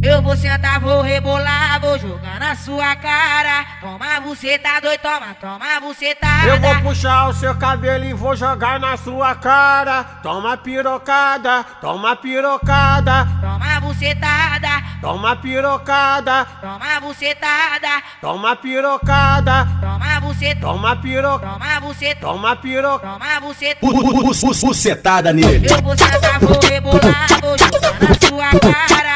Eu vou sentar, vou rebolar, vou jogar na sua cara. Toma, você tá doido, toma, toma, você tá. Eu vou puxar o seu cabelo e vou jogar na sua cara. Toma pirocada, toma pirocada, Toma, bucetada, toma pirocada, toma, bucetada, toma pirocada, toma, buceta, toma piro, toma, buceta, toma piro. toma, buceta. Bucetada nele. Eu vou sentar, vou rebolar, vou jogar na sua cara.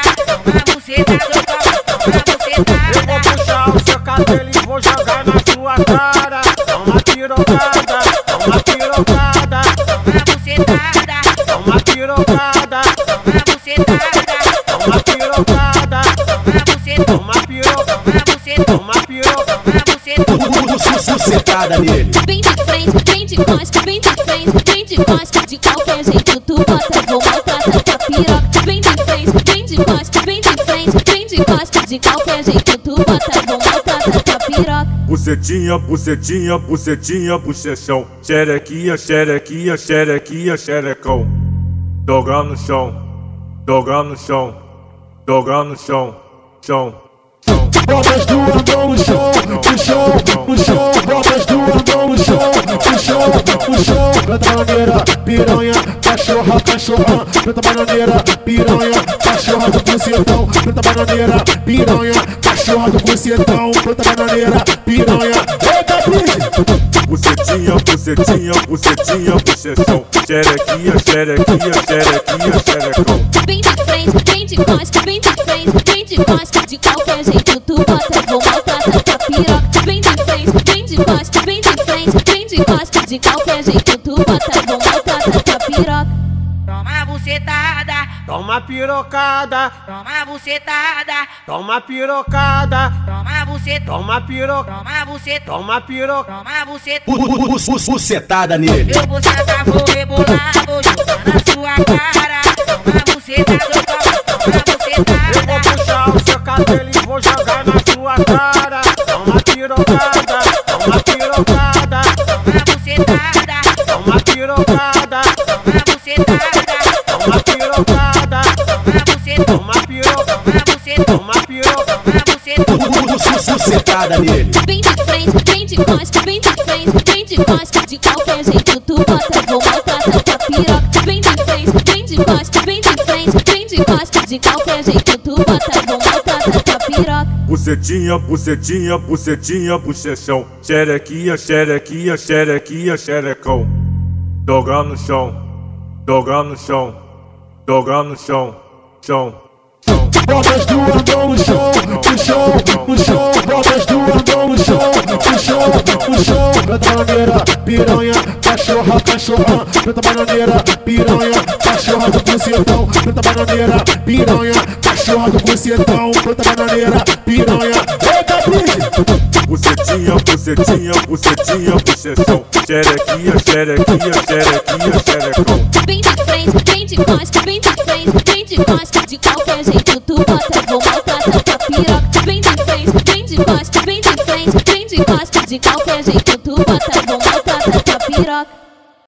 Bucetada nele. Vem de frente, vem de costa, vem de frente, vem de costa. De qualquer jeito tu bota, vou botar piroca. Vem de frente, vem de costa, vem de frente, vem de costa. De qualquer jeito tu bota, vou botar tua piroca. Bucetinha, bucetinha, bucetinha, bochechão. Xerequinha, xerequinha, xerequinha, xerecão. Dogar no chão, dogar no chão, dogar no chão, chão. chão. Bota as duas mãos no chão, no chão, no chão. Bota as duas mãos no chão, no chão, no chão. Planta bananeira, piranha, cachorra, cachorra. Planta bananeira, piranha, cachorra do bucetão. Planta bananeira, piranha, cachorra do bucetão. Planta bananeira, piranha. Eita, bicho! Bucetinha, bucetinha, bucetinha, bochechão. Xerequinha, xerequinha, xerequinha, xerecão. Vem de frente, vem de costa, vem de frente, vem de costa. De qualquer jeito tu bota, vou botar tua piroca. Vem de frente, vem de costa, vem de frente, vem de costa. De qualquer jeito tu bota, vou botar tua piroca. Toma, bucetada, Toma pirocada, toma, bucetada, toma pirocada, toma, buceta, toma piro, toma, buceta, toma piro. toma, buceta. Bucetada nele. Eu vou sentar, vou rebolar, vou jogar na sua cara. Toma, bucetada, toma, toma, Eu vou bucetada. puxar o seu cabelo e vou jogar na sua cara. Toma pirocada, toma pirocada, Toma, bucetada, toma pirocada, toma, bucetada, toma pirocada, toma, buceta, toma piro, toma, buceta, toma piro. toma, buceta. Bucetada nele. Vem de frente, vem de costa, vem de frente, vem de costa. De qualquer jeito tu bota, vou botar tua piroca. Vem de frente, vem de costa, vem de frente, vem de costa. De qualquer jeito tu bota, vou botar. Bucetinha, bucetinha, bucetinha, bochechão. Xerequinha, xerequinha, xerequinha, xerecão. Dogar no chão, dogar no chão, dogar no chão, chão. Bota as duas mãos no chão, no chão, no chão. Bota as duas mãos no chão, no chão, no chão. Planta bananeira, piranha, cachorra, cachorra. Planta bananeira, piranha, cachorra do bucetão. Planta bananeira, piranha, cachorra do bucetão. Planta bananeira, piranha. Eita, bicho! Bucetinha, bucetinha, bucetinha, bochechão. Xerequinha, xerequinha, xerequinha, xerecão. Vem de frente, vem de costa, vem de frente, vem de costa. De qualquer jeito tu bota, vou botar tua piroca. Vem de frente, vem de costa, vem de frente, vem de costa. De qualquer jeito tu bota, vou botar tua piroca.